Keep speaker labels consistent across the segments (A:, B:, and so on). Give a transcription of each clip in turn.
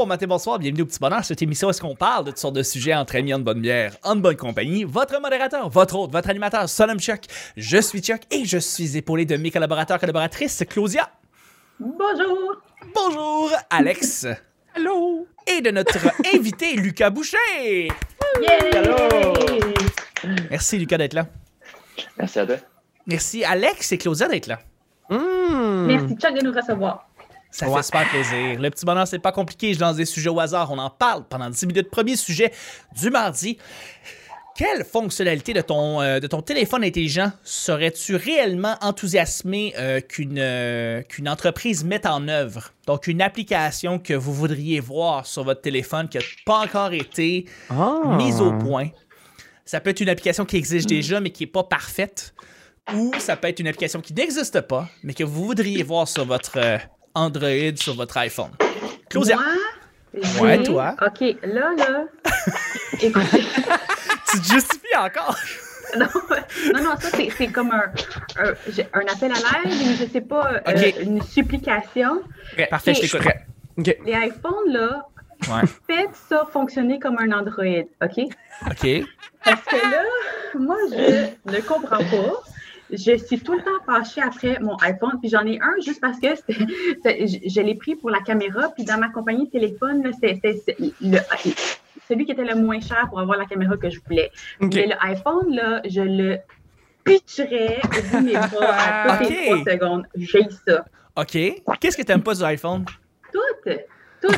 A: bon matin, bonsoir, bienvenue au Petit Bonheur. Cette émission, est-ce qu'on parle de toutes sortes de sujets entre amis, en bonne bière, en bonne compagnie? Votre modérateur, votre hôte, votre animateur, son Chuck. Je suis Chuck et je suis épaulé de mes collaborateurs, collaboratrices, Claudia.
B: Bonjour.
A: Bonjour, Alex.
C: Allô.
A: Et de notre invité, Lucas Boucher.
C: Allô.
A: Merci, Lucas, d'être là.
C: Merci à toi.
A: Merci, Alex et Claudia, d'être là.
C: Mmh.
B: Merci Chuck de nous recevoir.
A: Ça
C: Ouais.
A: fait super plaisir. Le petit bonheur, c'est pas compliqué. Je lance des sujets au hasard. On en parle pendant 10 minutes. Premier sujet du mardi. Quelle fonctionnalité de ton, euh, de ton téléphone intelligent serais-tu réellement enthousiasmé euh, qu'une euh, qu'une entreprise mette en œuvre? Donc, une application que vous voudriez voir sur votre téléphone qui n'a pas encore été
C: Ah.
A: mise au point. Ça peut être une application qui existe déjà, mais qui n'est pas parfaite. Ou ça peut être une application qui n'existe pas, mais que vous voudriez voir sur votre euh, Android, sur votre iPhone. Claudia,
B: Moi,
A: Ouais, toi.
B: OK, là, là. Écoutez,
A: tu te justifies encore?
B: non, non, non, ça, c'est c'est comme un, un, appel à l'aide, mais je sais pas, euh, une supplication.
A: Parfait, je t'écoute.
C: OK.
B: Les iPhones, là,
A: Ouais.
B: faites ça fonctionner comme un Android, OK?
A: OK.
B: Parce que là, moi, je ne comprends pas. Je suis tout le temps fâchée après mon iPhone, puis j'en ai un juste parce que je, je l'ai pris pour la caméra, puis dans ma compagnie de téléphone, c'est celui qui était le moins cher pour avoir la caméra que je voulais. Mais le iPhone, là, je le pitcherais au bout de mes bras à toutes les
A: Ok.
B: trois secondes. J'ai ça.
A: OK. Qu'est-ce que t'aimes pas du iPhone?
B: Tout, tout.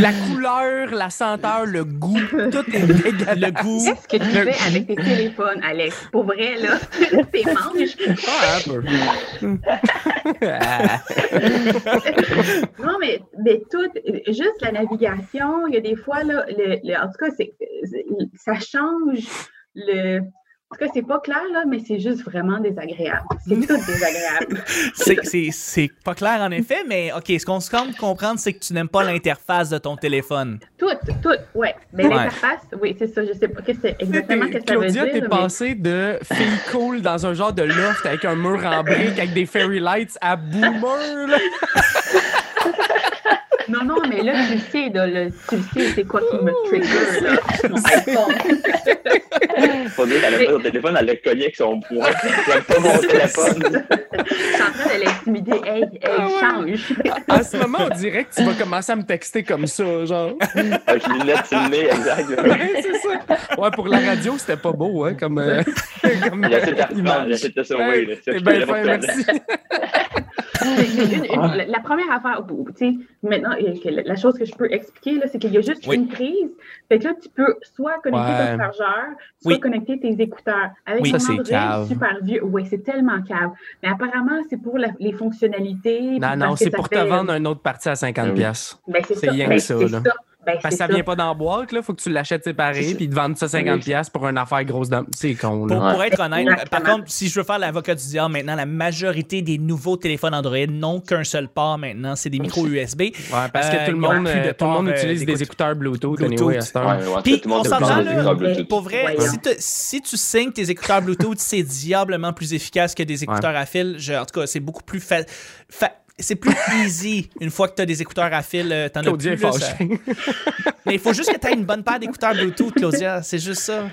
C: La couleur, la senteur, le goût, tout est dégueulasse.
A: Le goût.
B: Qu'est-ce que tu fais avec tes téléphones, Alex? Pour vrai, là, tes manches.
C: Ah, un peu.
B: Non, mais, mais tout, juste la navigation, il y a des fois, là, le, le- en tout cas, c'est- ça change le. En tout cas, c'est pas clair, là, mais c'est juste vraiment désagréable. C'est tout désagréable.
A: C'est- C'est c'est pas clair en effet, mais OK, ce qu'on se semble comprendre, c'est que tu n'aimes pas l'interface de ton téléphone.
B: Tout, tout, ouais. Mais
A: Ouais.
B: l'interface, oui, c'est ça. Je sais pas qu'est-ce que c'est exactement ce que ça veut
C: Claudia,
B: dire.
C: t'es
B: mais-
C: passée de fille cool dans un genre de loft avec un mur en briques avec des fairy lights à boomer. là.
B: Non, non, mais là, tu le sais, là, le- tu le sais, c'est quoi qui me trigger, là, mon iPhone.
D: Faut dire qu'elle a pas son téléphone, elle l'a cogné avec son poing. J'aime pas mon téléphone.
B: Je suis en train de l'intimider. Hey, hey,
C: Ah ouais.
B: change.
C: À ce moment, on dirait que tu vas commencer à me texter comme ça, genre.
D: Avec les lunettes sur le nez, exact.
C: Ouais, c'est ça. Ouais, pour la radio, c'était pas beau, hein, comme, euh, comme
D: Il essaie de te
C: image.
D: te sauver.
C: Ouais,
D: là.
C: C'est bien fin, merci.
B: Une- une- la, première affaire, où- tu sais, maintenant, euh, la chose que je peux expliquer, là, c'est qu'il y a juste
A: Oui.
B: une prise. Fait que là, tu peux soit connecter
C: Ouais.
B: ton chargeur, soit
A: Oui.
B: connecter tes écouteurs. Avec
A: Oui.
C: Ça, c'est
B: super vieux, oui, c'est tellement cave. Mais apparemment, c'est pour la- les fonctionnalités.
C: Non, non, c'est pour te
B: fait-
C: vendre un autre parti à 50$.
D: Oui.
C: piastres.
B: Ben, c'est ça.
C: rien
B: Ben,
C: que ça.
B: Ben,
C: Parce que ça vient pas dans la boîte, là. Faut que tu l'achètes séparé, puis ils te vendent ça 50$ piastres pour une affaire grosse. dans- C'est con,
A: Pour,
C: là.
A: pour être honnête,
B: Exactement.
A: par contre, si je veux faire l'avocat du diable maintenant, la majorité des nouveaux téléphones Android n'ont qu'un seul port maintenant, c'est des micros USB.
C: Ouais, parce que
A: Euh,
C: tout le monde, euh, tout le
A: euh,
C: utilise des écouteurs Bluetooth,
A: Bluetooth.
C: anyway, à cette heure.
D: Ouais, ouais,
A: Puis, on s'entend, là. Pour vrai, si, te- si tu signes tes écouteurs Bluetooth, c'est diablement plus efficace que des écouteurs à fil. Je- en tout cas, c'est beaucoup plus fa- fa- c'est plus easy une fois que tu as des écouteurs à fil. euh, T'en as
C: Claudia
A: plus, là, ça-. Mais il faut juste que tu aies une bonne paire d'écouteurs Bluetooth, Claudia. C'est juste ça.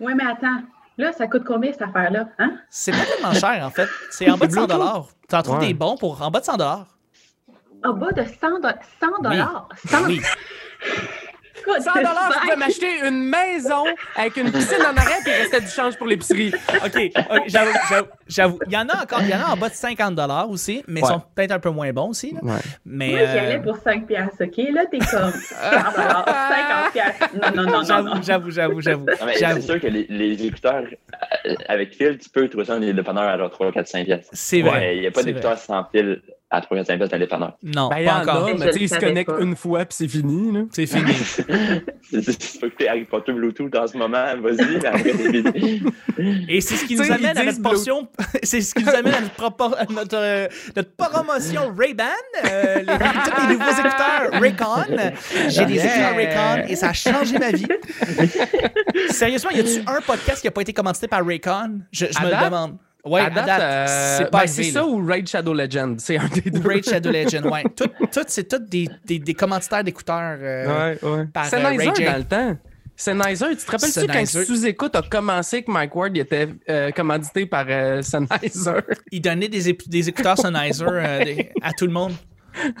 B: Oui, mais attends. Là, ça coûte combien cette affaire-là? Hein?
A: C'est pas tellement cher, en fait. C'est en bas de 100
C: Bluetooth?
A: T'en trouves
C: Ouais.
A: des bons pour en bas de 100
B: En bas de 100 dollars. 100 dollars? 100
A: Oui.
B: Écoute,
C: 100 dollars, tu peux m'acheter une maison avec une piscine en arrière et il restait du change pour l'épicerie.
A: OK, j'avoue. Il y en a encore, il y en a en bas de 50 aussi, mais ils
C: Ouais.
A: sont peut-être un peu moins bons aussi. là.
C: Ouais.
A: Mais
B: Moi, j'y
A: euh,
B: allais pour 5 piastres, OK? Là, t'es comme 100 dollars, 50 piastres. Non, non, non, non,
A: j'avoue, j'avoue, j'avoue,
D: c'est
A: J'avoue.
D: sûr que les, les écouteurs euh, avec fil, tu peux trouver ça dans les dépanneurs à genre 3, 4, 5 pièces.
A: C'est vrai.
D: Ouais, il n'y a pas d'écouteurs sans fil à 3, 4, 5 pièces dans les dépanneurs.
A: Non,
C: Ben, il
A: pas
C: en
A: encore.
C: a,
B: Mais
C: tu sais, ils se
B: pas.
C: une fois puis c'est fini. Là.
A: C'est fini.
D: C'est pas écouter Harry Potter Bluetooth en ce moment, vas-y, mais après c'est fini.
A: Et c'est ce qui
C: Tu
A: nous amène à notre portion. c'est ce qui nous amène à notre, propor- à notre, euh, notre promotion Ray-Ban. euh, les, tous les nouveaux écouteurs Raycon. J'ai des écouteurs Raycon et ça a changé ma vie. Sérieusement, y a-tu un podcast qui a pas été commandité par Raycon? Je, je
C: À
A: me le demande. Ouais,
C: à date, euh,
A: c'est pas
C: ben, c'est ça ou Raid Shadow Legend. C'est un des deux.
A: Raid Shadow Legend, ouais. Tout, tout, c'est tout des, des, des commanditaires d'écouteurs. euh,
C: Ouais, ouais.
A: par,
C: Sennheiser
A: euh, Ray J.
C: dans le temps. Sennheiser, tu te rappelles-tu quand. Sous-Écoute a commencé que Mike Ward il était euh, commandité par euh, Sennheiser?
A: Il donnait des, des écouteurs Sennheiser euh, des- à tout le monde.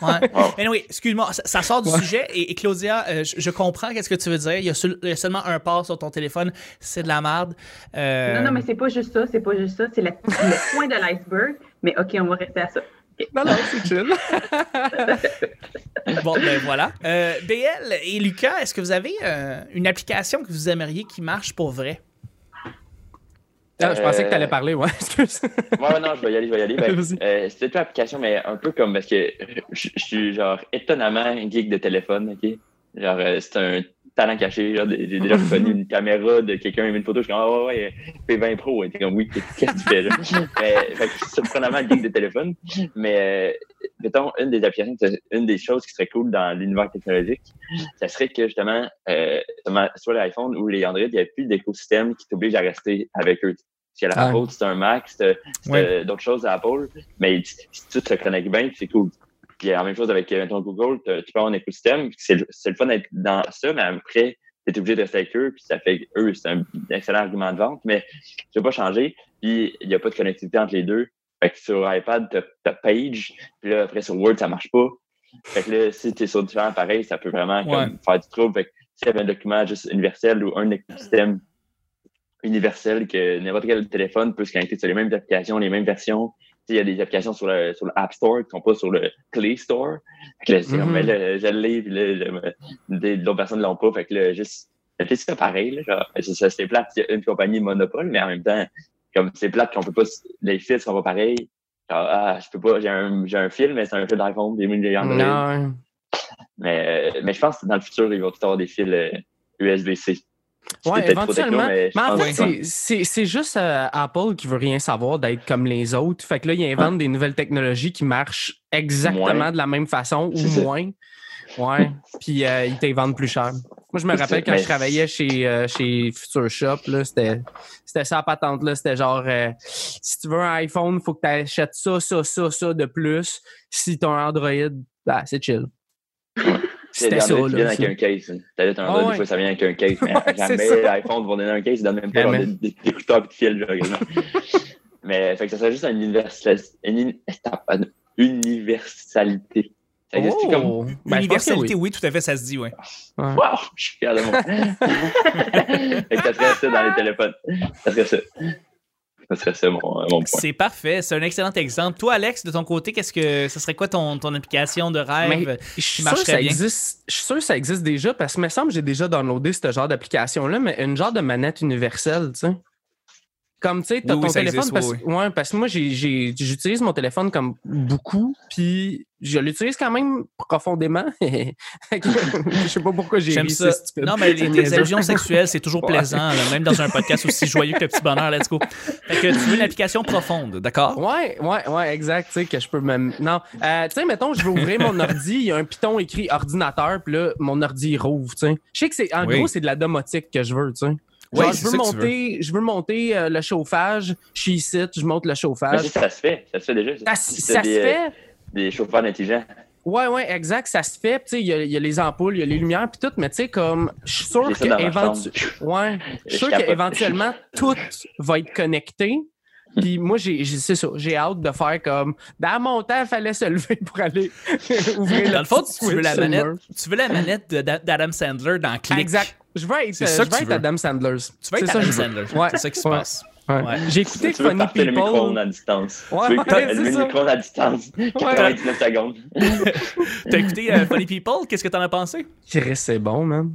A: Ouais. Anyway, excuse-moi, ça, ça sort du sujet et, et Claudia, euh, je, je comprends qu'est-ce que tu veux dire. Il y, a seul- il y a seulement un port sur ton téléphone, c'est de la merde. Euh,
B: Non, non, mais c'est pas juste ça, c'est pas juste ça, c'est le, le point de l'iceberg. Mais OK, on va rester à ça.
C: Non, non, c'est chill.
A: Bon, ben voilà. Euh, BL et Lucas, est-ce que vous avez euh, une application que vous aimeriez qui marche pour vrai?
C: Je pensais que
D: Euh,
C: tu allais parler, ouais. excuse.
D: Ouais, non, je vais y aller, je vais y aller. Ben, euh, C'était une application, mais un peu comme parce que je, je suis genre étonnamment geek de téléphone, ok? Genre, euh, c'est un talent caché. J'ai déjà reconnu une caméra de quelqu'un, met une photo, je suis comme, ah ouais, ouais, P20 Pro. Et t'es comme, oui, qu'est-ce que tu fais là? mais, fait que surprenamment geek de téléphone. Mais, euh, mettons, une des applications, une des choses qui serait cool dans l'univers technologique, ça serait que justement, euh, soit l'iPhone ou les Android, il n'y a plus d'écosystème qui t'oblige à rester avec eux. Parce
C: Ah.
D: l'Apple, c'est un Mac, c'est d'autres choses à Apple, mais si si tout se connecte bien, c'est cool. Puis la même chose avec euh, ton Google, tu peux avoir un écosystème, c'est le fun d'être dans ça, mais après, tu es obligé de rester avec eux, puis ça fait que eux, c'est un excellent argument de vente, mais tu veux pas changer, puis il n'y a pas de connectivité entre les deux. Fait que sur iPad, t'as as Page, puis là, après sur Word, ça marche pas. Fait que là, si tu es sur différents appareils, ça peut vraiment
A: Ouais.
D: comme, faire du trouble. Fait que s'il y avait un document juste universel ou un écosystème universel que n'importe quel téléphone peut se connecter sur les mêmes applications, les mêmes versions. Il y a des applications sur le, sur l'App Store qui sont pas sur le Play Store. Fait que là, c'est comme,
C: Mhm.
D: mais là, je l'ai, puis là, je- des- d'autres personnes l'ont pas. Fait que là, juste, c'est ça pareil, c'est, plate, il y a une compagnie monopole, mais en même temps, comme c'est plate qu'on peut pas, les fils sont pas pareils. Genre, ah, je peux pas, j'ai un, j'ai un fil, mais c'est un fil d'iPhone, des Android.
C: Non.
D: Mais, euh, mais je pense que dans le futur, ils vont tout avoir des fils euh, USB-C. Techno,
C: éventuellement.
D: mais
C: en fait, c'est- juste euh, Apple qui veut rien savoir d'être comme les autres. Fait que là, ils inventent des nouvelles technologies qui marchent exactement
D: Moins.
C: de la même façon ou moins. Ouais. Puis euh, ils te vendent plus cher. Moi, je me rappelle quand
D: mais-
C: je travaillais chez, euh, chez Future Shop, là, c'était c'était ça patente. là. C'était genre, euh, si tu veux un iPhone, il faut que tu achètes ça, ça, ça, ça de plus. Si tu as un Android, bah, c'est chill. C'était
D: des
C: ça. Là,
D: avec un case. T'as un
C: Ah ouais.
D: des fois, ça vient avec un case, mais
C: Ouais,
D: jamais l'iPhone va donner un case, ils donnent même pas genre, des, écouteurs et de fil. Mais, fait que ça serait juste une, universal- une, une- une universalité. Ça existe comme,
C: Oh! Ben,
A: Universalité,
C: oui.
A: oui. tout à fait, ça se dit, ouais.
D: Wow, je suis fier de moi. fait que ça serait ça dans les téléphones. Ça serait ça. Ça serait ça, mon, mon point.
A: C'est parfait, c'est un excellent exemple. Toi, Alex, de ton côté, qu'est-ce que ce serait quoi ton, ton application de rêve?
C: Mais je suis sûr que ça
A: bien?
C: existe. Je suis sûr que ça existe déjà parce que me semble que j'ai déjà downloadé ce genre d'application-là, mais une genre de manette universelle, tu sais. Comme tu sais, t'as
A: Oui,
C: ton téléphone.
A: existe,
C: parce,
A: oui,
C: ouais, parce que moi, j'utilise mon téléphone comme beaucoup, puis je l'utilise quand même profondément. Je sais pas pourquoi j'ai
A: J'aime ça. Non, mais les, les allusions sexuelles, c'est toujours plaisant, là, même dans un podcast aussi joyeux que petit bonheur. Let's go. Fait que tu veux une application profonde, d'accord?
C: Ouais, ouais, ouais, exact. Tu sais, que je peux même. Non. Euh, tu sais, mettons, je veux ouvrir mon ordi, il y a un piton écrit ordinateur, puis là, mon ordi, il rouvre, tu sais. Je sais que c'est. En
A: Oui.
C: gros, c'est de la domotique que je veux, tu sais.
A: Oui,
C: Genre,
A: c'est
C: je veux monter, je veux monter euh, le chauffage. Je suis ici, je monte le chauffage.
D: ça, ça se fait. Ça se fait déjà.
C: Ça,
D: des,
C: se fait.
D: Des chauffeurs intelligents.
C: Ouais, ouais, exact. Ça se fait. Puis, Tu sais, il y, a- il y a les ampoules, il y a les lumières, puis tout. Mais tu sais, comme, je suis sûr qu'éventuellement. Ouais. Tout va être connecté. Puis moi, j'ai, j'ai- c'est ça, j'ai hâte de faire comme. Dans mon temps, il fallait se lever pour aller ouvrir
A: Dans le fond, tu veux la manette, tu veux la manette de- d'Adam Sandler dans Click.
C: Exact. Je veux être,
A: C'est
C: euh,
A: ça
C: je veux être
A: veux.
C: Adam Sandler.
A: Tu veux être
C: C'est ça,
A: Adam. Sandler.
C: Ouais.
A: C'est ça qui se passe.
C: Ouais.
A: Ouais.
C: J'ai écouté
D: Tu veux
C: Funny
D: partir le micro-ondes
C: People.
D: à distance.
C: Ouais,
D: tu veux allumer
C: c'est
D: le micro-ondes à distance. 99 secondes.
A: T'as écouté euh, Funny People? Qu'est-ce que t'en as pensé?
C: C'est bon, man.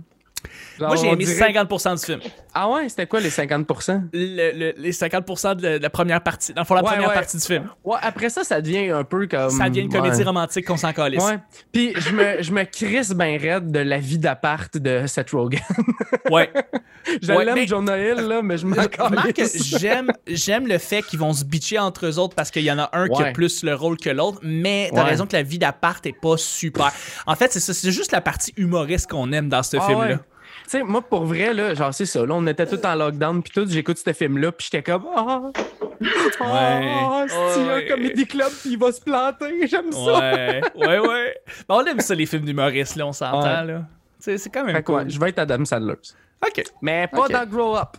C: Genre,
A: Moi, j'ai aimé
C: dirait-
A: 50% du film.
C: Ah ouais, c'était quoi les 50%?
A: Le- le- les 50% de la, première partie. Dans le fond, la
C: Ouais,
A: première
C: ouais.
A: partie du film.
C: Ouais, après ça, ça devient un peu comme.
A: Ça devient une comédie
C: ouais.
A: romantique qu'on s'en calisse.
C: Ouais. Puis je me, je me crisse bien raide de la vie d'appart de Seth Rogen.
A: Ouais.
C: je l'aime,
A: mais-
C: John Noël, là, mais je me
A: Remarque,
C: calisse.
A: j'aime, j'aime le fait qu'ils vont se bitcher entre eux autres parce qu'il y en a un qui a plus le rôle que l'autre, mais t'as raison que la vie d'appart est pas super. En fait, c'est ça, c'est juste la partie humoriste qu'on aime dans ce
C: Ah
A: film-là.
C: Ouais. Sais, moi, pour vrai, là, genre, c'est ça. Là, on était tous en lockdown, puis tout, j'écoute ce film-là, puis j'étais comme, ah, ah, c'est un
A: Ouais.
C: comédie club, puis il va se planter, j'aime ça.
A: Ouais, ouais, ouais. Ben, on aime ça, les films d'humoristes, là, on s'entend,
C: Ouais.
A: là. C'est quand même
C: Fait quoi, je vais être Adam Sandler.
A: OK.
C: Mais pas dans Grow Up.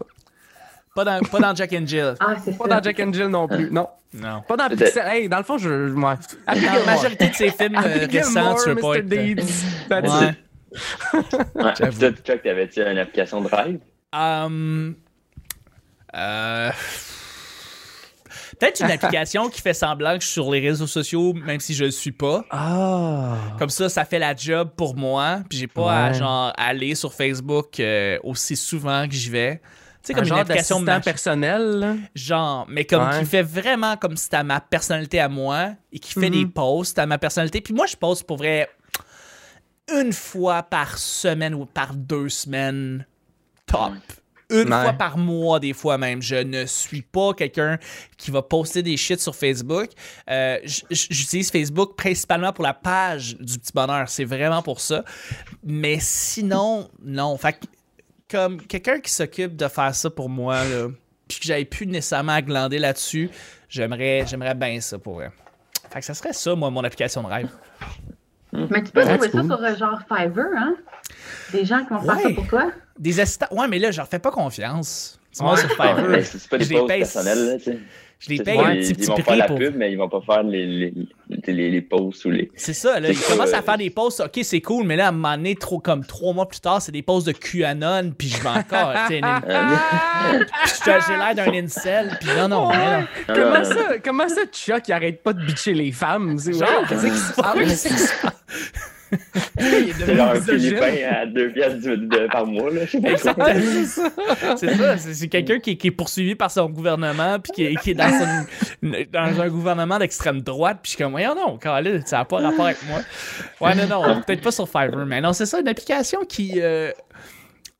A: Pas dans, pas dans Jack and Jill.
B: Ah,
C: Pas
B: ça.
C: dans Jack and Jill non plus. Non.
A: Non.
C: Pas dans. Pixel. Hey, dans le fond, je. Moi.
A: Dans la majorité de ces films euh, récents, tu veux pas être...
C: Deeds.
A: Ouais.
D: Toi, Chuck, t'avais-tu une application Drive?
A: Hum, euh, Peut-être une application qui fait semblant que je suis sur les réseaux sociaux, même si je le suis pas.
C: Ah.
A: Comme ça, ça fait la job pour moi. Puis j'ai pas à genre aller sur Facebook euh, aussi souvent que j'y vais. Tu sais,
C: Un
A: comme une
C: genre
A: application
C: personnel. là?
A: genre, mais comme
C: Ouais.
A: qui fait vraiment comme si c'était ma personnalité à moi et qui fait
C: Mhm.
A: des posts à ma personnalité. Puis moi, je poste pour vrai une fois par semaine ou par deux semaines top. Une
C: Ouais.
A: fois par mois, des fois même. Je ne suis pas quelqu'un qui va poster des shit sur Facebook. Euh, J'utilise Facebook principalement pour la page du petit bonheur. C'est vraiment pour ça. Mais sinon, non. Fait que, comme quelqu'un qui s'occupe de faire ça pour moi, là, puis que j'avais plus nécessairement à glander là-dessus, j'aimerais, j'aimerais bien ça pour vrai. Fait que ça serait ça, moi, mon application de rêve.
B: Mais tu peux
C: Ouais,
B: trouver ça
C: cool.
B: sur euh, genre Fiverr, hein? Des gens qui vont faire
A: Ouais.
B: ça pour toi.
A: Des assistants. Ouais, mais là, je leur fais pas confiance. Dis-moi sur
D: Ah,
A: Fiverr.
D: c'est pas des
A: Je les
D: posts
A: paye-
D: personnels, là, tu sais.
A: Je les paye un
D: ils-
A: petit,
D: Ils
A: petit
D: vont faire la
A: pour.
D: pub, mais ils vont pas faire les, les, les, les posts ou les.
A: C'est ça, là. Ils commencent à faire des posts. OK, c'est cool, mais là, à un moment donné, trop, comme trois mois plus tard, c'est des posts de QAnon, puis je vais encore. J'ai l'air d'un incel, puis non, non, non.
C: Comment
D: non,
C: ça, comment ça, Chuck, il arrête pas de bitcher les femmes? C'est
A: Genre, qu'est-ce qui se passe?
D: C'est genre un. Philippin à deux piastres du- de- par mois, là. Je sais pas quoi.
C: Ouais, c'est ça.
A: C'est ça, c'est quelqu'un qui, est- qui est poursuivi par son gouvernement, puis qui, est- qui est dans, son- dans un gouvernement d'extrême droite, puis je suis comme, voyons non, ça n'a pas rapport avec moi. Ouais, non, non, peut-être pas sur Fiverr, mais non, c'est ça, une application qui, euh,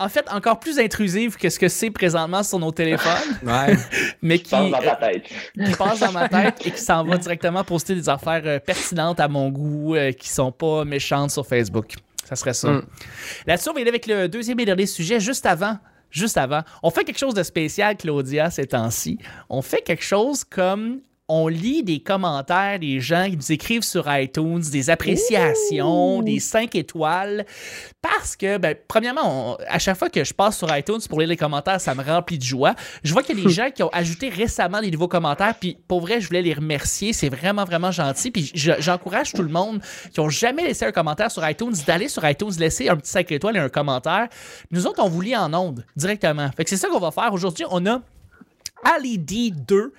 A: en fait, encore plus intrusive que ce que c'est présentement sur nos téléphones,
C: Ouais.
A: mais qui,
D: Pense dans
A: euh,
D: ta tête.
A: qui passe dans ma tête et qui s'en va directement poster des affaires euh, pertinentes à mon goût, euh, qui sont pas méchantes sur Facebook. Ça serait ça.
C: Mm.
A: Là-dessus, on va y aller avec le deuxième et dernier sujet juste avant. Juste avant. On fait quelque chose de spécial, Claudia, ces temps-ci. On fait quelque chose comme on lit des commentaires des gens qui nous écrivent sur iTunes, des appréciations, des 5 étoiles. Parce que, ben, premièrement, on- à chaque fois que je passe sur iTunes pour lire les commentaires, ça me remplit de joie. Je vois qu'il y a des gens qui ont ajouté récemment des nouveaux commentaires, puis pour vrai, je voulais les remercier. C'est vraiment, vraiment gentil. Puis je- j'encourage tout le monde qui ont jamais laissé un commentaire sur iTunes d'aller sur iTunes, laisser un petit 5 étoiles et un commentaire. Nous autres, on vous lit en ondes directement. Fait que c'est ça qu'on va faire. Aujourd'hui, on a Ali D2.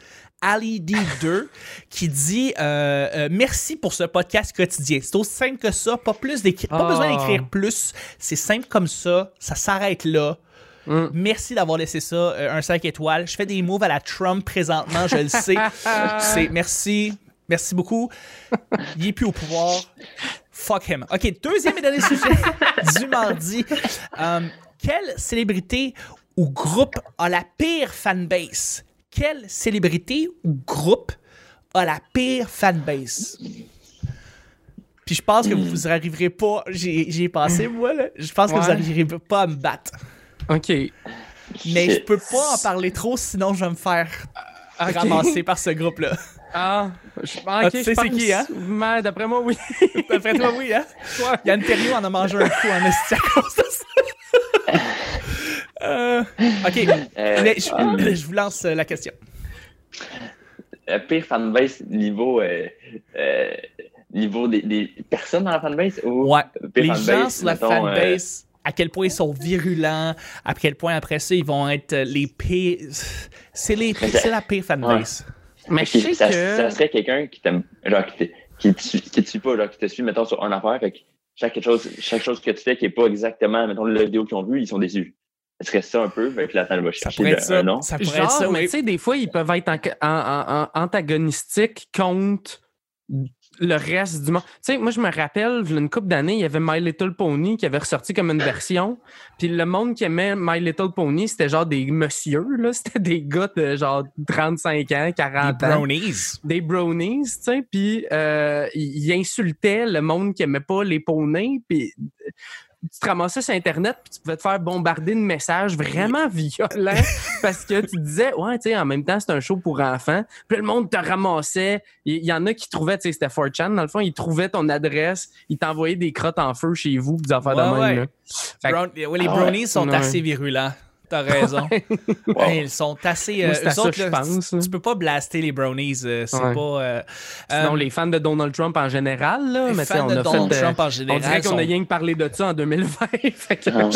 A: Ali D2 qui dit euh, euh, merci pour ce podcast quotidien. C'est aussi simple que ça, pas plus d'écri- pas
C: Ah.
A: besoin d'écrire plus. C'est simple comme ça, ça s'arrête là.
C: Mm.
A: Merci d'avoir laissé ça euh, un 5 étoiles. Je fais des moves à la Trump présentement, je le sais. C'est merci, merci beaucoup. Il est plus au pouvoir. Fuck him. OK, deuxième et dernier sujet du mardi. Euh, quelle célébrité ou groupe a la pire fanbase? Quelle célébrité ou groupe a la pire fanbase? Puis je pense que vous n'arriverez pas. J'y j'y ai pensé, moi, là. Je pense que vous
C: Ouais.
A: n'arriverez pas à me battre.
C: OK.
A: Mais je peux pas en parler trop, sinon je vais me faire
C: OK.
A: ramasser par ce groupe-là.
C: Ah, je,
A: Ah, tu sais c'est qui, hein?
C: Mais D'après moi, oui.
A: D'après toi, oui, hein? Yann Terriot en a mangé un coup en esti à cause de ça. Euh, ok,
D: Euh,
A: mais je, je vous lance euh, la question.
D: euh, pire fanbase niveau, euh, euh, niveau des, des personnes dans la fanbase ou
A: Ouais,
D: pire
A: les
D: fanbase,
A: gens sur la
D: mettons, euh,
A: fanbase, à quel point ils sont virulents, à quel point après ça, ils vont être les pires. C'est les c'est la pire fanbase.
C: Mais je sais
D: ça,
C: que.
D: ça serait quelqu'un qui t'aime, genre, qui te, qui te, suit- qui te suit pas, genre, qui te suit, mettons, sur une affaire, fait que chaque chose, chaque chose que tu fais qui est pas exactement, mettons, la vidéo qu'ils ont vue, ils sont déçus. Serait ça un peu, fait que
A: Ça
D: chercher
A: pourrait être
D: le-
A: ça.
D: un nom.
A: Ça pourrait
C: Genre,
A: être ça,
C: mais
A: oui.
C: tu sais, des fois, ils peuvent être en- en- en- en- antagonistiques contre le reste du monde. Tu sais, moi, je me rappelle, il y a une couple d'années, il y avait My Little Pony qui avait ressorti comme une version. Puis le monde qui aimait My Little Pony, c'était genre des messieurs, là. C'était des gars de genre 35 ans, 40
A: Les
C: ans.
A: brownies.
C: Des brownies, tu sais. Puis euh, ils ils insultaient le monde qui aimait pas les poneys. Puis tu te ramassais sur Internet puis tu pouvais te faire bombarder de messages vraiment violents parce que tu disais, ouais, tu sais, en même temps, c'est un show pour enfants. Puis le monde te ramassait. Il y, en a qui trouvaient, tu sais, c'était 4chan, dans le fond, ils trouvaient ton adresse, ils t'envoyaient des crottes en feu chez vous, des affaires de même.
A: Ouais.
C: là.
A: Brown- ouais, les
D: Ah
A: brownies sont assez virulents. T'as raison.
D: Wow.
A: Hey, ils sont assez. euh,
C: Moi, ça
A: autres,
C: que je
A: là,
C: pense,
A: tu, peux pas blaster les brownies. euh, c'est
C: Ouais.
A: pas. euh,
C: Sinon,
A: euh,
C: les fans de Donald Trump en général, là,
A: les
C: mais
A: fans
C: on
A: de
C: a
A: Donald
C: fait. euh,
A: Trump en
C: on
A: général.
C: dirait qu'on
A: sont-
C: a rien que parlé de ça en 2020. fait que-
D: Ah.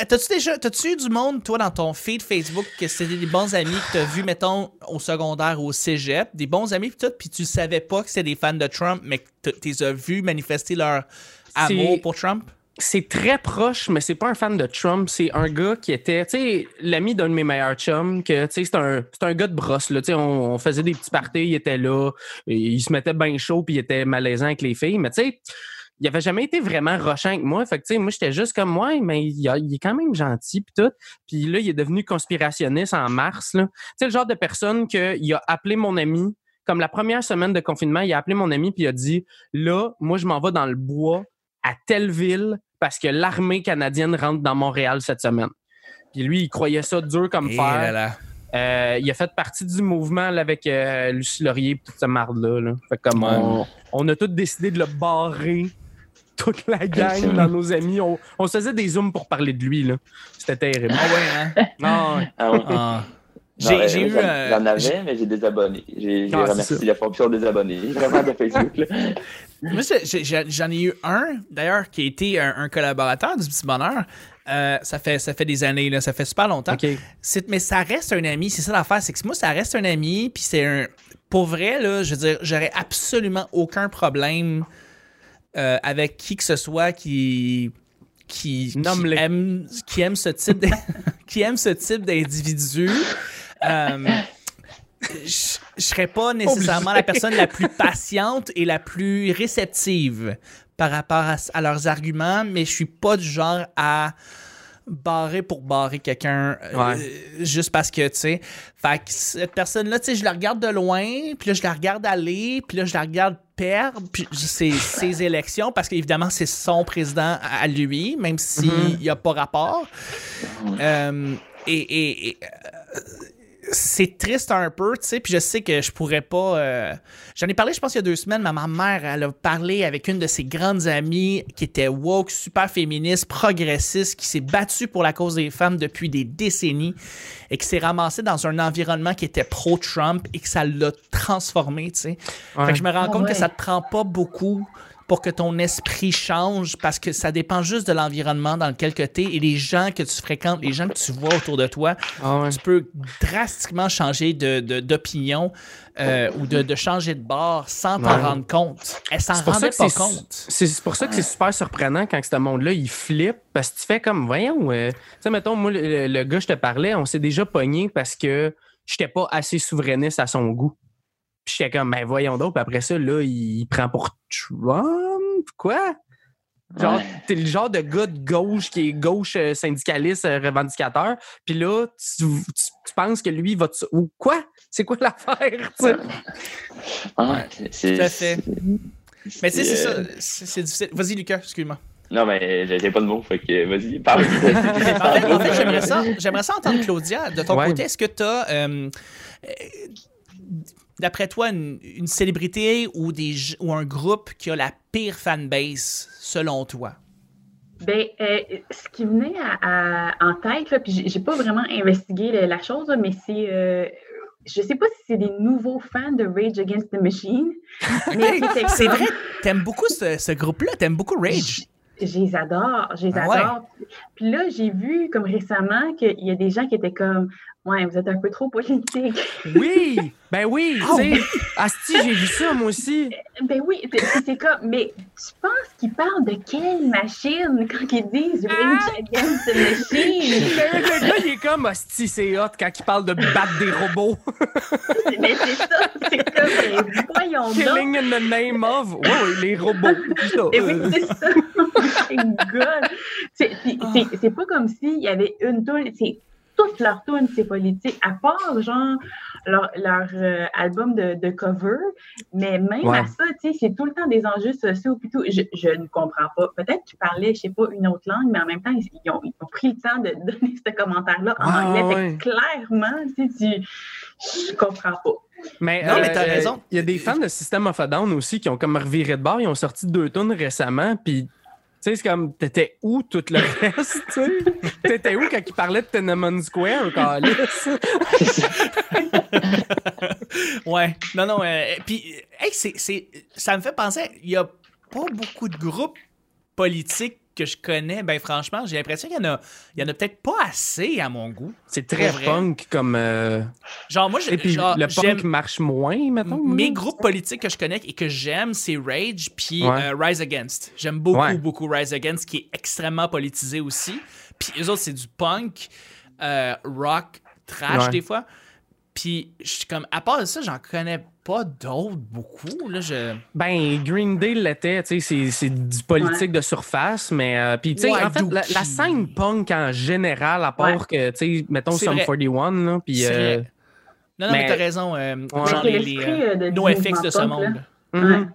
A: Euh, T'as-tu déjà t'as-tu eu du monde, toi, dans ton feed Facebook, que c'était des bons amis que t'as vu, mettons, au secondaire ou au cégep, des bons amis, pis tout, puis tu savais pas que c'était des fans de Trump, mais que tu les as vus manifester leur amour pour Trump?
C: C'est très proche, mais c'est pas un fan de Trump. C'est un gars qui était, tu sais, l'ami d'un de mes meilleurs chums, que, tu sais, c'est un, un gars de brosse, là. Tu sais, on, faisait des petits parties, il était là, il se mettait bien chaud, puis il était malaisant avec les filles, mais tu sais, il avait jamais été vraiment rochant avec moi. Fait que, tu sais, moi, j'étais juste comme, moi, mais il, a- il est quand même gentil, puis tout. Puis là, il est devenu conspirationniste en mars, là. Tu sais, le genre de personne qu'il a appelé mon ami, comme la première semaine de confinement, il a appelé mon ami, puis il a dit, là, moi, je m'en vais dans le bois à telle ville parce que l'armée canadienne rentre dans Montréal cette semaine. Puis lui, il croyait ça dur comme
A: Eh
C: fer.
A: là.
C: Euh, il a fait partie du mouvement là, avec euh, Lucie Laurier et toute cette marde-là. là. Fait que comme
A: Ouais.
C: on, on a tous décidé de le barrer, toute la gang dans nos amis. On, on se faisait des zooms pour parler de lui. là. C'était terrible.
A: Ah ouais, hein?
C: Ah ouais.
D: Ah ouais.
A: Ah. J'ai j'ai eu.
D: J'en
A: euh,
D: avais, mais j'ai désabonné. J'ai j'ai
C: Ah, c'est
D: remercié la fonction désabonné. Vraiment de Facebook. Là.
A: Moi, c'est- j'ai- j'ai- j'en ai eu un, d'ailleurs, qui a été un, un collaborateur du Petit Bonheur. Euh, ça, fait, ça fait des années, là, ça fait super longtemps. Mais ça reste un ami, c'est ça l'affaire, c'est que moi, ça reste un ami, puis c'est un. Pour vrai, là, je veux dire, j'aurais absolument aucun problème euh, avec qui que ce soit qui. Qui, qui aime, qui aime ce type de- qui aime ce type d'individu. Euh, je je serais pas nécessairement la personne la plus patiente et la plus réceptive par rapport à, à leurs arguments, mais je suis pas du genre à barrer pour barrer quelqu'un euh,
C: Ouais.
A: juste parce que, tu sais. Fait que cette personne-là, tu sais, je la regarde de loin, puis là, je la regarde aller, puis là, je la regarde perdre, puis c'est ses élections, parce qu'évidemment, c'est son président à lui, même s'il n'y a pas rapport. Euh, et et- et, euh, c'est triste un peu, tu sais, puis je sais que je pourrais pas... euh, J'en ai parlé, je pense, il y a deux semaines, mais ma mère, elle a parlé avec une de ses grandes amies qui était woke, super féministe, progressiste, qui s'est battue pour la cause des femmes depuis des décennies et qui s'est ramassée dans un environnement qui était pro-Trump et que ça l'a transformé, tu sais. Fait que je me rends
B: Ah
A: compte
B: ouais.
A: que ça te prend pas beaucoup pour que ton esprit change parce que ça dépend juste de l'environnement dans lequel tu es et les gens que tu fréquentes, les gens que tu vois autour de toi.
C: Ah ouais.
A: Tu peux drastiquement changer de, de- d'opinion euh, ou de, de changer de bord sans t'en
C: Ouais.
A: rendre compte. Elle s'en
C: C'est pour ça
A: rendait pas compte.
C: C'est c'est pour ça que c'est super surprenant quand ce monde-là, il flippe parce que tu fais comme, voyons, euh, tu sais, mettons, moi, le, le gars, je te parlais, on s'est déjà pogné parce que j'étais pas assez souverainiste à son goût. Puis j'étais comme, ben voyons donc, puis après ça, là, il, prend pour Trump, quoi? Genre,
D: Ouais.
C: t'es le genre de gars de gauche qui est gauche euh, syndicaliste, euh, revendicateur, puis là, tu, tu- tu penses que lui va te... Ou quoi? C'est quoi l'affaire, tu sais?
D: Ah, c'est-
A: Tout à fait. Mais tu sais, c'est ça.
D: euh,
A: C'est, difficile. Vas-y, Lucas, excuse-moi.
D: Non, mais j'ai pas de mots, fait que vas-y, parle.
A: En fait, en fait, j'aimerais ça, j'aimerais ça entendre Claudia. De ton
C: Ouais.
A: côté, est-ce que tu as, d'après toi, une, une célébrité ou, des, ou un groupe qui a la pire fanbase, selon toi?
B: Ben, euh, ce qui venait à- à- en tête, là, puis j'ai- pas vraiment investigué la, la chose, mais c'est. euh, je sais pas si c'est des nouveaux fans de Rage Against the Machine. mais
A: C'est vrai, t'aimes beaucoup ce, ce groupe-là, t'aimes beaucoup Rage.
B: Je les adore, je les
A: Ah ouais?
B: adore. Puis là, j'ai vu comme récemment qu'il y a des gens qui étaient comme Ouais, vous êtes un peu trop politique.
C: Oui! Ben oui!
A: Ah
C: tu sais, Asti, j'ai vu ça, moi aussi.
B: Ben oui, c'est- comme, mais tu penses qu'ils parlent de quelle machine quand ils disent Rage Against the Machine?
C: Le, le gars, il est comme Asti, c'est hot quand il parle de battre des robots.
B: Mais c'est ça, c'est comme, mais voyons donc.
C: Killing in the name of. Ouais, ouais, les robots.
B: Et oui,
C: euh,
B: c'est ça. Oh my God. C'est- C'est c'est pas comme s'il y avait une toule. C'est toutes leurs tunes, c'est politique, à part, genre, leur, leur euh, album de, de cover. Mais même
C: Ouais.
B: à ça, tu sais, c'est tout le temps des enjeux sociaux. Puis tout, je, je ne comprends pas. Peut-être qu'ils parlaient, je sais pas, une autre langue, mais en même temps, ils, ils ont, ils ont pris le temps de donner ce commentaire-là en anglais.
C: ouais.
B: Clairement, tu sais, tu- je comprends pas.
C: Mais,
A: Non, mais
C: euh,
A: t'as raison.
C: Il y a des fans de System of a Down aussi qui ont comme reviré de bord. Ils ont sorti deux tunes récemment. Puis, tu sais, c'est comme, t'étais où tout le reste? tu sais? T'étais où quand ils parlaient de Tenement Square, Calis?
A: Ouais. Non, non. euh, puis, hey, c'est, c'est, ça me fait penser, il y a pas beaucoup de groupes politiques que je connais. Ben, franchement, j'ai l'impression qu'il y en a, il y en a peut-être pas assez à mon goût.
C: C'est très punk comme. euh,
A: Genre, moi, je-
C: Et puis,
A: genre,
C: le punk marche moins, mettons.
A: Mes groupes politiques que je connais et que j'aime, c'est Rage puis
C: Ouais.
A: euh, Rise Against. J'aime beaucoup,
C: Ouais.
A: beaucoup Rise Against, qui est extrêmement politisé aussi. Puis eux autres, c'est du punk, euh, rock, trash
C: Ouais.
A: des fois. Puis je suis comme, à part de ça, j'en connais pas d'autres beaucoup. Là, je...
C: Ben, Green Day l'était, tu sais, c'est- c'est du politique de surface, mais. euh, puis, tu sais,
A: Ouais,
C: en fait, la, la scène punk en général, à part que, tu sais, mettons Sum
A: vrai.
C: 41, là, puis. Euh.
A: Non, non, mais,
C: mais-
A: t'as raison. euh,
C: Ouais.
A: Genre les,
B: c'est
A: les
B: l'esprit,
A: euh,
B: euh, de-
A: NoFX ce monde.
B: là.
C: mhm.
B: Ouais.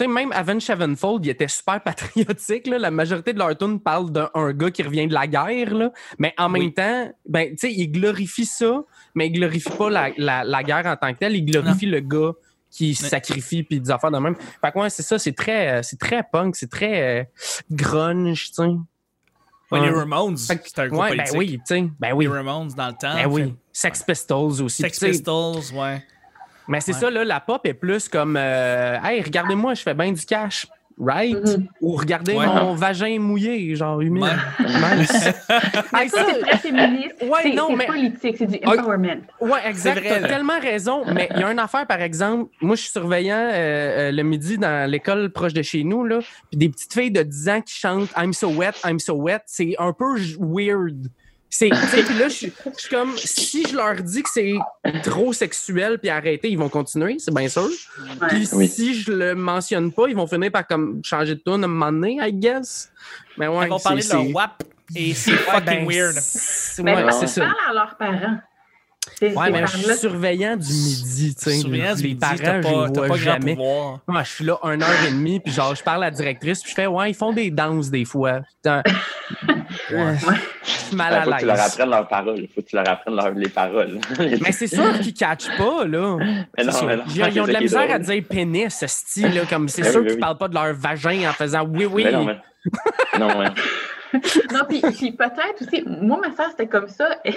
C: Sais, même Avenged Sevenfold, il était super patriotique. Là. La majorité de leurs tunes parlent d'un un gars qui revient de la guerre. Là. Mais en même temps, ben, tu sais, il glorifie ça, mais il glorifie pas la, la, la guerre en tant que telle. Il glorifie le gars qui se sacrifie puis des affaires de même. Fait que ouais, c'est ça, c'est très, euh, c'est très punk, c'est très euh, grunge, tu sais.
A: Ouais, les. Ramones, c'est un groupe
C: Ouais, ben
A: politique.
C: oui, tu sais. Ben oui.
A: Les Ramones dans le temps.
C: Ben
A: fait-.
C: Sex Pistols aussi.
A: Sex. Pistols, ouais.
C: Mais c'est
A: Ouais.
C: ça, là, la pop est plus comme euh, Hey, regardez-moi, je fais bien du cash. Right?
B: Mhm.
C: Ou regardez
A: Ouais.
C: mon vagin mouillé, genre humide.
A: Ouais.
C: Nice.
B: Mais
C: Hey,
B: ça, c'est très féministe.
C: Ouais,
B: c'est
C: mais-
B: politique, c'est du
C: Ah,
B: empowerment.
C: Ouais, exact.
A: Là.
C: tellement raison. Mais il y a une affaire, par exemple. Moi, je suis surveillant euh, euh, le midi dans l'école proche de chez nous, là. Puis des petites filles de 10 ans qui chantent I'm so wet, I'm so wet. C'est un peu weird. C'est, puis là, je suis je suis comme, si je leur dis que c'est trop sexuel puis arrêter, ils vont continuer, c'est bien sûr.
B: Ouais.
C: Puis
D: Oui.
C: si je le mentionne pas, ils vont finir par comme changer de tune à un moment donné, I guess. Mais ouais,
A: Ils vont parler de leur WAP et c'est
C: Ouais,
A: fucking
C: ben,
A: weird.
C: c'est-
B: Mais
C: ouais, c'est ça.
B: parle à leurs parents.
C: Ouais, mais je suis surveillant du midi, tu sais.
A: Surveillant du midi,
C: parents,
A: t'as pas,
C: vois
A: pas
C: jamais. Moi, je suis là une heure et demie, puis genre, je parle à la directrice, puis je fais, ouais, ils font des danses des fois. Putain. Ouais. Je suis mal
D: Il faut
C: à
D: que tu leur
C: l'aise.
D: apprennes leurs paroles. faut que tu leur apprennes leur- les paroles.
C: Mais c'est sûr qu'ils catchent pas, là.
D: Mais non,
C: C'est
D: mais
C: sûr.
D: non,
C: Ils, ont- ils ont de la misère à dire pénis, ce style, là, comme c'est
D: Ben
C: sûr
D: oui,
C: qu'ils
D: oui.
C: parlent pas de leur vagin en faisant oui, oui.
D: Mais non, mais... non, mais...
B: Non, puis, puis peut-être aussi, moi, ma soeur, c'était comme ça. elle,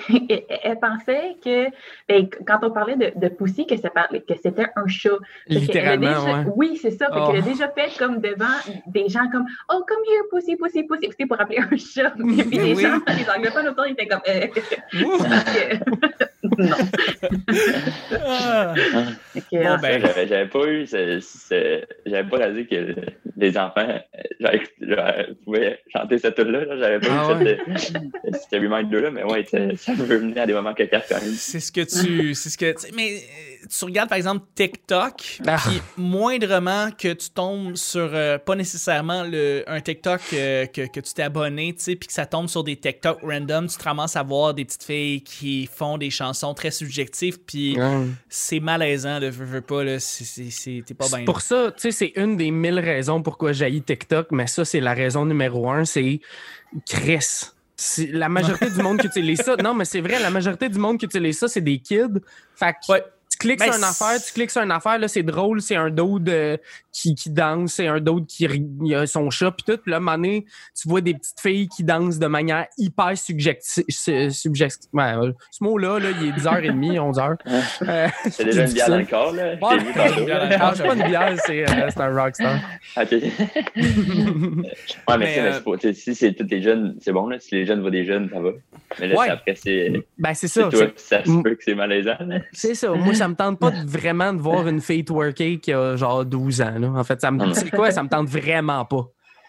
B: elle pensait que, ben, quand on parlait de, de Pussy, que, c'était un chat. Fait
C: Littéralement,
B: déjà-
C: ouais.
B: Oui, c'est ça. Fait
C: Oh.
B: qu'elle a déjà fait comme devant des gens comme Oh, come here, Pussy, Pussy, Pussy. C'était pour appeler un chat. Puis les. Gens, les anglophones autour, ils étaient comme euh, Non.
A: Ah.
B: Que,
A: Bon, ben,
D: J'avais j'avais pas eu, ce- ce- j'avais pas réalisé que les enfants euh, genre, pouvaient chanter cette tune-là. là. J'avais pas
C: Ah
D: eu cette, euh, ce reminder-là, mais ouais, ça ça veut mener à des moments cocasses quand même.
A: C'est ce que tu. C'est ce que. Mais euh, tu regardes par exemple TikTok,
C: Ah.
A: puis moindrement que tu tombes sur euh, pas nécessairement le, un TikTok euh, que, que tu t'es abonné, tu sais, puis que ça tombe sur des TikTok random, tu te ramasses à voir des petites filles qui font des chansons très subjectives, puis c'est malaisant, de veux, veux pas, là. c'est- c'est- c'est- T'es pas bien.
C: C'est Pour ça, tu sais, c'est une des mille raisons pourquoi j'ai TikTok, mais ça, c'est la raison numéro un, c'est Chris. La majorité du monde qui utilise ça, non, mais c'est vrai, la majorité du monde qui utilise ça, c'est des kids. Fait que
A: Ouais.
C: Tu cliques
A: Ben,
C: sur une
A: c'est-
C: affaire, tu cliques sur une affaire, là, c'est drôle, c'est un dude euh, qui, qui danse, c'est un dude qui il a son chat, puis tout. Puis là, donné, tu vois des petites filles qui dansent de manière hyper subjective. Ouais, euh, ce mot-là, là, il est 10h30, 11h. Euh,
D: C'est déjà une bière dans le
C: Ouais,
D: corps, là. Vu tantôt,
A: une bière dans
C: c'est pas une bière, c'est euh, c'est un rockstar.
D: OK. Ouais, mais,
A: Mais,
D: c'est si c'est tous les jeunes, c'est bon, là. Si les jeunes voient des jeunes, ça va. Mais là,
C: Ouais.
D: c'est après, c'est
C: Ben, c'est
D: c'est
C: ça.
D: toi,
C: c'est-
D: ça se
C: Mm.
D: peut que c'est malaisant. là.
C: C'est ça. Moi, ça me tente pas de- vraiment de voir une fille twerker qui a genre 12 ans. Là. En fait, ça me,
D: Non.
C: c'est quoi? Ça me tente vraiment pas.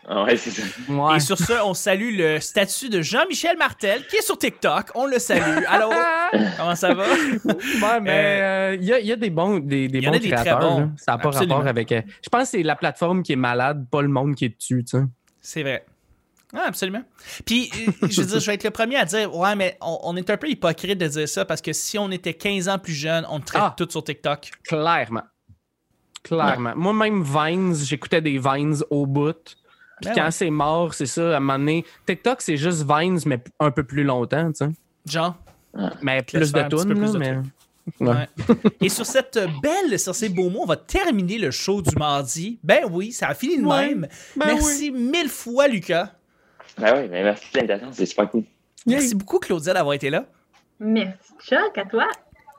D: Ah Ouais, c'est ça.
C: Ouais.
A: Et sur ce, on salue le statut de Jean-Michel Martel, qui est sur TikTok. On le salue. Allô? Comment ça va?
C: Ouais, mais euh, il y, a, il y a des bons, des, des
A: Il y en
C: bons
A: a des très
C: créateurs.
A: bons.
C: Ça n'a pas
A: Absolument.
C: rapport avec. euh, je pense que c'est la plateforme qui est malade, pas le monde qui est dessus. tu sais.
A: C'est vrai. Ah, absolument. Puis, euh, je veux dire, je vais être le premier à dire, ouais, mais on, on est un peu hypocrite de dire ça parce que si on était 15 ans plus jeune, on traite
C: Ah.
A: tout sur TikTok.
C: Clairement. Clairement. Moi-même, Vines, j'écoutais des Vines au bout. Puis
A: Ben
C: quand
A: ouais.
C: c'est mort, c'est ça, à un moment donné. TikTok, c'est juste Vines, mais un peu plus longtemps, tu sais.
A: Genre.
C: Mais plus de tunes, là, mais...
A: trucs.
C: Ouais.
A: Ouais. Et sur cette belle, sur ces beaux mots, on va terminer le show du mardi. Ben oui, ça a fini de
C: Ouais.
A: même.
C: Ben
A: Merci mille fois, Lucas.
D: Ben oui, ben merci de l'invitation, c'est super cool.
A: Merci beaucoup, Claudia, d'avoir été là.
B: Merci, Chuck, à toi.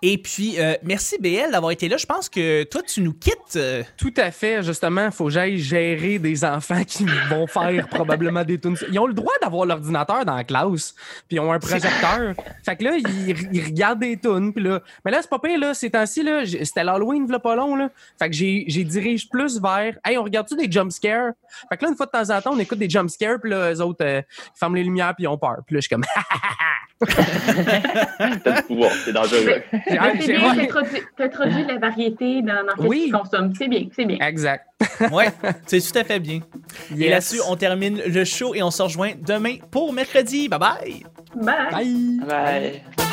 A: Et puis, euh, merci, BL, d'avoir été là. Je pense que toi, tu nous quittes. euh,
C: Tout à fait, justement, faut que j'aille gérer des enfants qui vont faire probablement des tunes. Ils ont le droit d'avoir l'ordinateur dans la classe, puis ils ont un projecteur. Fait que là, ils, ils regardent des tunes, puis là... Mais là, c'est pas pire, là, ces temps-ci, là, c'était l'Halloween, là, pas long, là. Fait que j'ai j'ai dirige plus vers... Hey, on regarde-tu des jump scares? Fait que là, une fois de temps en temps, on écoute des jump scares, puis là, eux autres, euh, ils ferment les lumières, puis ils ont peur. Puis là, je suis comme...
D: T'as du pouvoir, c'est dangereux.
B: C'est bien, t'introduis t'introduis la variété dans, dans ce
C: Oui.
B: qu'ils consomment. C'est bien, c'est bien.
C: Exact.
A: Ouais, c'est tout à fait bien. Et là-dessus, on termine le show et on se rejoint demain pour mercredi. Bye bye!
B: Bye.
C: Bye!
D: Bye.